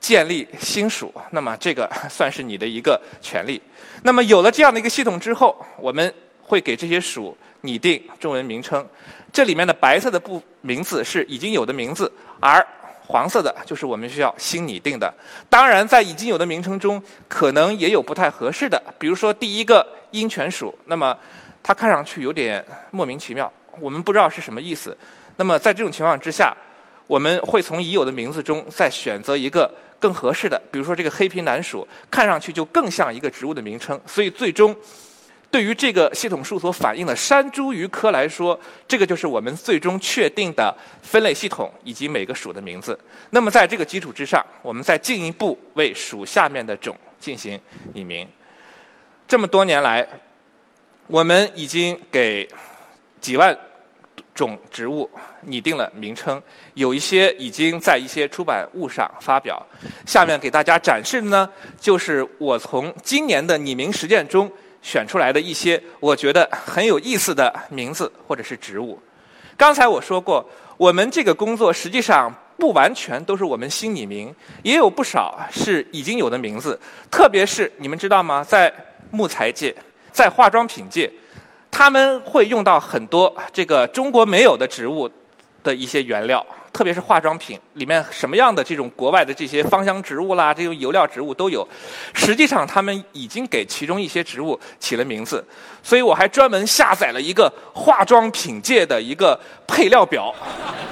建立新属，那么这个 算是你的一个权利。那么有了这样的一个系统之后，我们会给这些属拟定中文名称。这里面的白色的部名字是已经有的名字，而黄色的就是我们需要新拟定的。当然，在已经有的名称中，可能也有不太合适的。比如说第一个鹰犬属，那么它看上去有点莫名其妙，我们不知道是什么意思。那么在这种情况之下，我们会从已有的名字中再选择一个。更合适的，比如说这个黑皮南鼠，看上去就更像一个植物的名称。所以最终，对于这个系统树所反映的山茱萸科来说，这个就是我们最终确定的分类系统以及每个属的名字。那么在这个基础之上，我们再进一步为属下面的种进行拟名。这么多年来，我们已经给几万。种植物拟定了名称，有一些已经在一些出版物上发表。下面给大家展示的呢，就是我从今年的拟名实践中选出来的一些我觉得很有意思的名字或者是植物。刚才我说过，我们这个工作实际上不完全都是我们新拟名，也有不少是已经有的名字。特别是你们知道吗？在木材界，在化妆品界。他们会用到很多这个中国没有的植物的一些原料，特别是化妆品里面什么样的这种国外的这些芳香植物啦，这种油料植物都有。实际上，他们已经给其中一些植物起了名字，所以我还专门下载了一个化妆品界的一个配料表，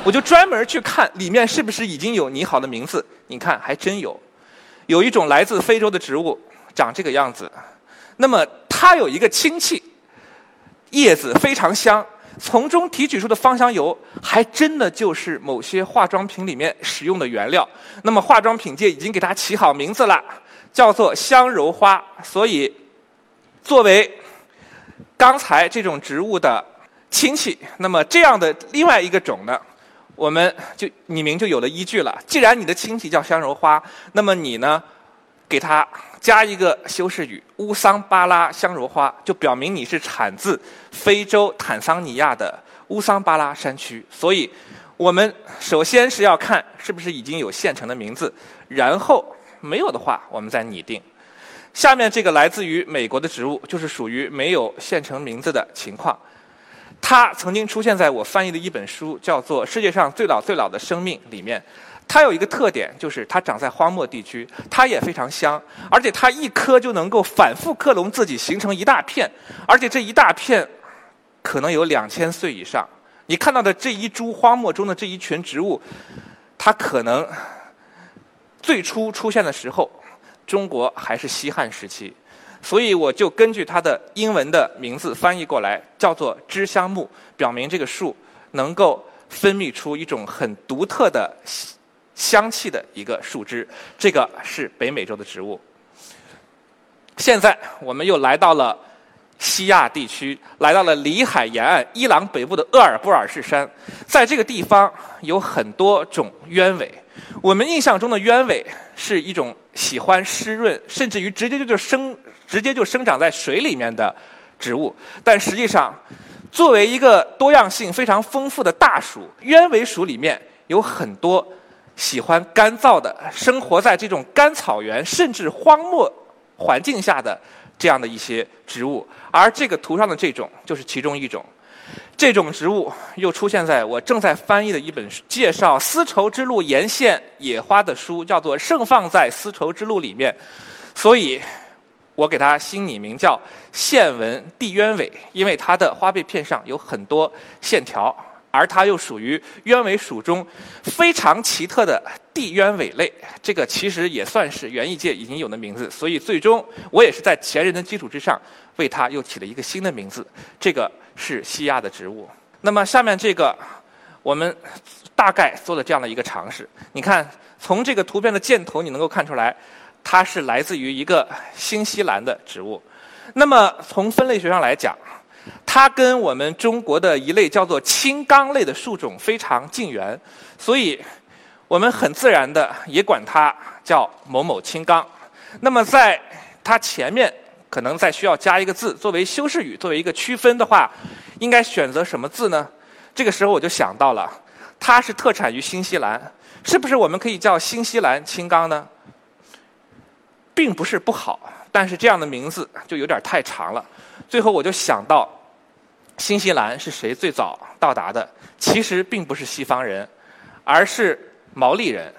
我就专门去看里面是不是已经有你好的名字。你看，还真有，有一种来自非洲的植物长这个样子，那么它有一个亲戚。叶子非常香，从中提取出的芳香油还真的就是某些化妆品里面使用的原料。那么化妆品界已经给它起好名字了，叫做香柔花。所以，作为刚才这种植物的亲戚，那么这样的另外一个种呢，我们就拟名就有了依据了。既然你的亲戚叫香柔花，那么你呢，给它。加一个修饰语“乌桑巴拉香柔花”，就表明你是产自非洲坦桑尼亚的乌桑巴拉山区。所以，我们首先是要看是不是已经有现成的名字，然后没有的话，我们再拟定。下面这个来自于美国的植物，就是属于没有现成名字的情况。它曾经出现在我翻译的一本书，叫做《世界上最老最老的生命》里面。它有一个特点，就是它长在荒漠地区，它也非常香，而且它一颗就能够反复克隆自己，形成一大片，而且这一大片可能有两千岁以上。你看到的这一株荒漠中的这一群植物，它可能最初出现的时候，中国还是西汉时期，所以我就根据它的英文的名字翻译过来，叫做知香木，表明这个树能够分泌出一种很独特的。香气的一个树枝，这个是北美洲的植物。现在我们又来到了西亚地区，来到了里海沿岸，伊朗北部的厄尔布尔士山。在这个地方有很多种鸢尾。我们印象中的鸢尾是一种喜欢湿润，甚至于直接就就生直接就生长在水里面的植物。但实际上，作为一个多样性非常丰富的大属，鸢尾属里面有很多。喜欢干燥的，生活在这种干草原甚至荒漠环境下的这样的一些植物，而这个图上的这种就是其中一种。这种植物又出现在我正在翻译的一本介绍丝绸之路沿线野花的书，叫做《盛放在丝绸之路》里面，所以我给它新拟名叫线纹地鸢尾，因为它的花被片上有很多线条。而它又属于鸢尾属中非常奇特的地鸢尾类，这个其实也算是园艺界已经有的名字，所以最终我也是在前人的基础之上为它又起了一个新的名字。这个是西亚的植物。那么下面这个我们大概做了这样的一个尝试。你看，从这个图片的箭头你能够看出来，它是来自于一个新西兰的植物。那么从分类学上来讲，它跟我们中国的一类叫做青冈类的树种非常近缘，所以我们很自然的也管它叫某某青冈。那么在它前面可能再需要加一个字作为修饰语，作为一个区分的话，应该选择什么字呢？这个时候我就想到了，它是特产于新西兰，是不是我们可以叫新西兰青冈呢？并不是不好，但是这样的名字就有点太长了。最后我就想到，新西兰是谁最早到达的？其实并不是西方人，而是毛利人，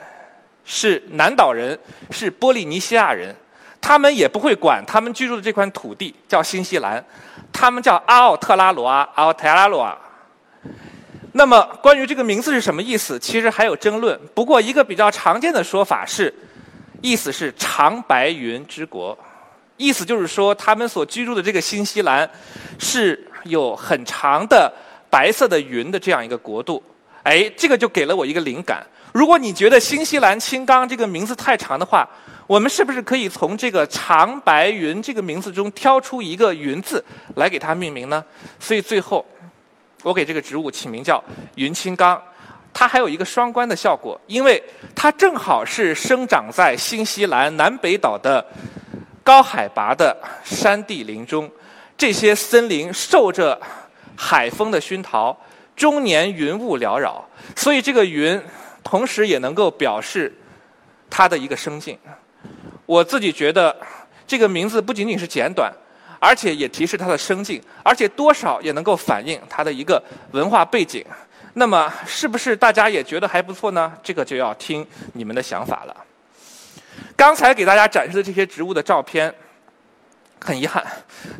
是南岛人，是波利尼西亚人。他们也不会管他们居住的这块土地叫新西兰，他们叫阿奥特拉罗阿，阿奥特拉罗阿。那么关于这个名字是什么意思，其实还有争论。不过一个比较常见的说法是，意思是长白云之国，意思就是说他们所居住的这个新西兰是有很长的白色的云的这样一个国度。哎，这个就给了我一个灵感。如果你觉得新西兰青冈这个名字太长的话，我们是不是可以从这个长白云这个名字中挑出一个云字来给它命名呢？所以最后，我给这个植物起名叫云青冈。它还有一个双关的效果，因为它正好是生长在新西兰南北岛的高海拔的山地林中。这些森林受着海风的熏陶，终年云雾缭绕，所以这个云。同时也能够表示它的一个生境。我自己觉得这个名字不仅仅是简短，而且也提示它的生境，而且多少也能够反映它的一个文化背景。那么，是不是大家也觉得还不错呢？这个就要听你们的想法了。刚才给大家展示的这些植物的照片，很遗憾，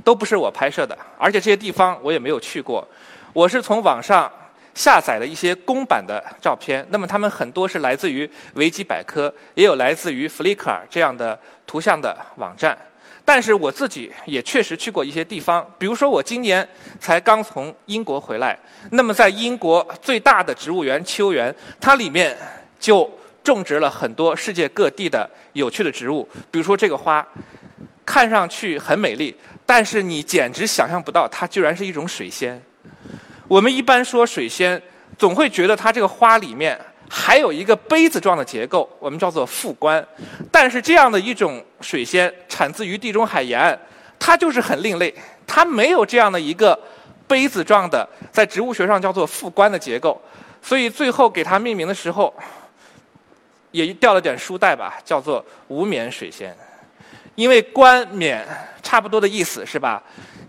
都不是我拍摄的，而且这些地方我也没有去过。我是从网上。下载了一些公版的照片，那么它们很多是来自于维基百科，也有来自于 Flickr 这样的图像的网站。但是我自己也确实去过一些地方，比如说我今年才刚从英国回来，那么在英国最大的植物园秋园，它里面就种植了很多世界各地的有趣的植物，比如说这个花，看上去很美丽，但是你简直想象不到它居然是一种水仙。我们一般说水仙，总会觉得它这个花里面还有一个杯子状的结构，我们叫做复冠。但是这样的一种水仙产自于地中海沿岸，它就是很另类，它没有这样的一个杯子状的，在植物学上叫做复冠的结构。所以最后给它命名的时候，也掉了点书袋吧，叫做无冕水仙，因为冠冕差不多的意思是吧？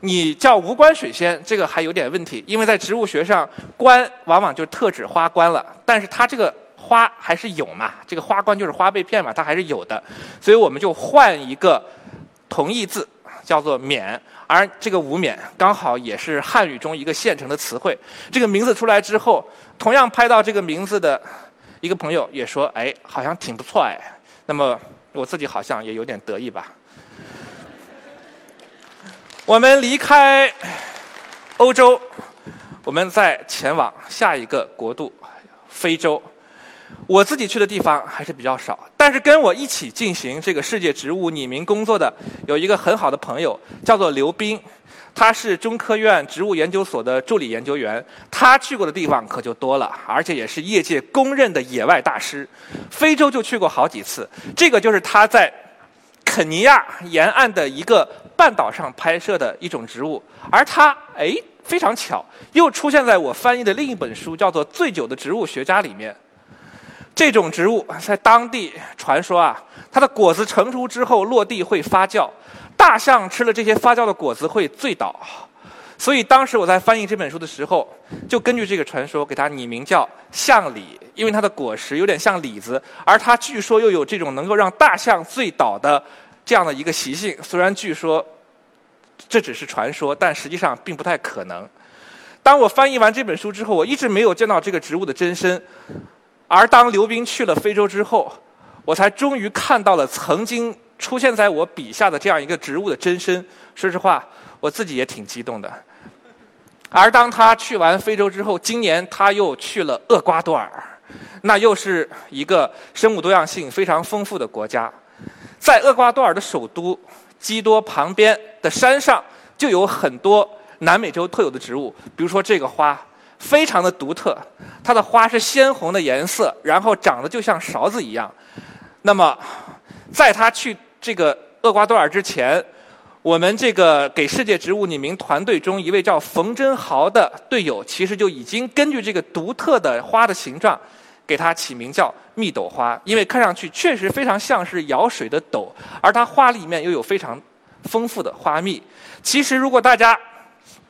你叫无冠水仙，这个还有点问题，因为在植物学上，冠往往就特指花冠了，但是它这个花还是有嘛，这个花冠就是花被片嘛，它还是有的，所以我们就换一个同义字，叫做冕，而这个无冕刚好也是汉语中一个现成的词汇。这个名字出来之后，同样拍到这个名字的一个朋友也说，哎，好像挺不错哎，那么我自己好像也有点得意吧。我们离开欧洲，我们再前往下一个国度——非洲。我自己去的地方还是比较少，但是跟我一起进行这个世界植物拟名工作的有一个很好的朋友，叫做刘斌，他是中科院植物研究所的助理研究员。他去过的地方可就多了，而且也是业界公认的野外大师。非洲就去过好几次，这个就是他在肯尼亚沿岸的一个。半岛上拍摄的一种植物，而它哎非常巧，又出现在我翻译的另一本书，叫做《醉酒的植物学家》里面。这种植物在当地传说啊，它的果子成熟之后落地会发酵，大象吃了这些发酵的果子会醉倒。所以当时我在翻译这本书的时候，就根据这个传说给它拟名叫象李，因为它的果实有点像李子，而它据说又有这种能够让大象醉倒的。这样的一个习性，虽然据说这只是传说，但实际上并不太可能。当我翻译完这本书之后，我一直没有见到这个植物的真身。而当刘冰去了非洲之后，我才终于看到了曾经出现在我笔下的这样一个植物的真身。说实话，我自己也挺激动的。而当他去完非洲之后，今年他又去了厄瓜多尔，那又是一个生物多样性非常丰富的国家。在厄瓜多尔的首都基多旁边的山上，就有很多南美洲特有的植物，比如说这个花，非常的独特，它的花是鲜红的颜色，然后长得就像勺子一样。那么，在他去这个厄瓜多尔之前，我们这个给世界植物拟名团队中一位叫冯真豪的队友，其实就已经根据这个独特的花的形状，给它起名叫蜜斗花，因为看上去确实非常像是舀水的斗，而它花里面又有非常丰富的花蜜。其实，如果大家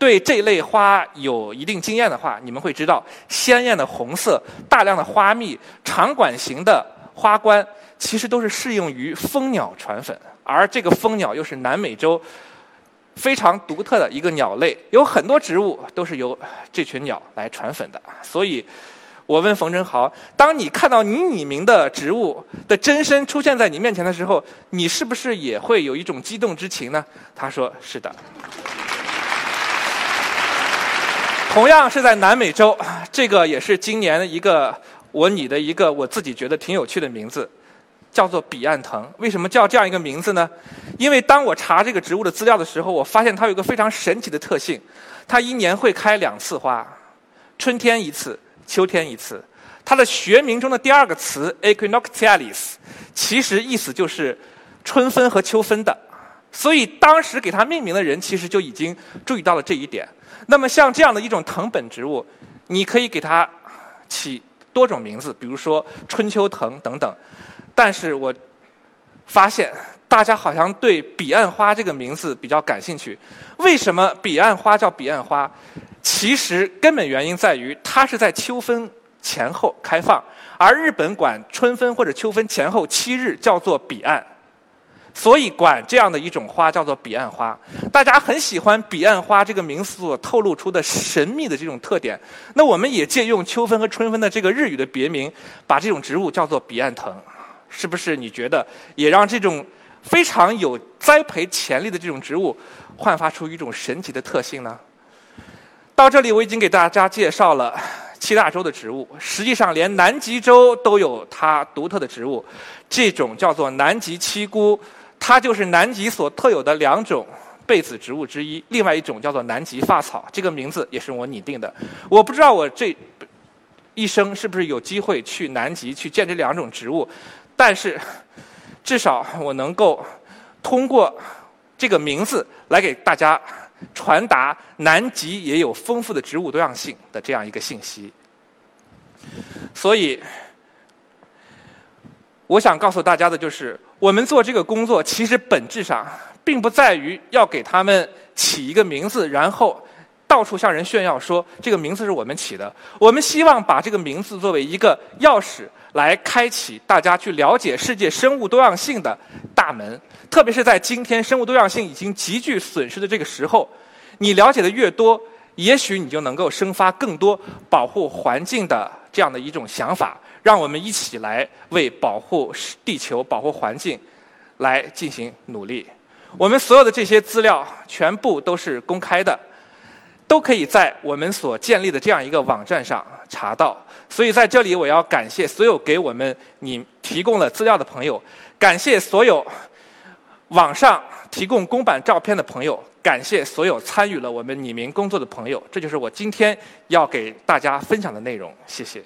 对这类花有一定经验的话，你们会知道，鲜艳的红色、大量的花蜜、长管型的花冠，其实都是适用于蜂鸟传粉。而这个蜂鸟又是南美洲非常独特的一个鸟类，有很多植物都是由这群鸟来传粉的。所以，我问冯真豪：当你看到你拟名的植物的真身出现在你面前的时候，你是不是也会有一种激动之情呢？他说：是的。同样是在南美洲，这个也是今年一个我拟的一个我自己觉得挺有趣的名字。叫做彼岸藤，为什么叫这样一个名字呢？因为当我查这个植物的资料的时候，我发现它有一个非常神奇的特性，它一年会开两次花，春天一次，秋天一次。它的学名中的第二个词 equinoctialis，其实意思就是春分和秋分的。所以当时给它命名的人其实就已经注意到了这一点。那么像这样的一种藤本植物，你可以给它起多种名字，比如说春秋藤等等。但是我发现大家好像对彼岸花这个名字比较感兴趣。为什么彼岸花叫彼岸花？其实根本原因在于它是在秋分前后开放，而日本管春分或者秋分前后七日叫做彼岸，所以管这样的一种花叫做彼岸花。大家很喜欢彼岸花这个名字所透露出的神秘的这种特点。那我们也借用秋分和春分的这个日语的别名，把这种植物叫做彼岸藤。是不是你觉得也让这种非常有栽培潜力的这种植物焕发出一种神奇的特性呢？到这里我已经给大家介绍了七大洲的植物，实际上连南极洲都有它独特的植物，这种叫做南极七菇，它就是南极所特有的两种被子植物之一。另外一种叫做南极发草，这个名字也是我拟定的。我不知道我这一生是不是有机会去南极去见这两种植物。但是，至少我能够通过这个名字来给大家传达南极也有丰富的植物多样性的这样一个信息。所以，我想告诉大家的就是，我们做这个工作其实本质上并不在于要给他们起一个名字，然后到处向人炫耀说这个名字是我们起的。我们希望把这个名字作为一个钥匙。来开启大家去了解世界生物多样性的大门，特别是在今天生物多样性已经急剧损失的这个时候，你了解的越多，也许你就能够生发更多保护环境的这样的一种想法，让我们一起来为保护地球、保护环境来进行努力。我们所有的这些资料全部都是公开的。都可以在我们所建立的这样一个网站上查到，所以在这里我要感谢所有给我们你提供了资料的朋友，感谢所有网上提供公版照片的朋友，感谢所有参与了我们拟名工作的朋友，这就是我今天要给大家分享的内容，谢谢。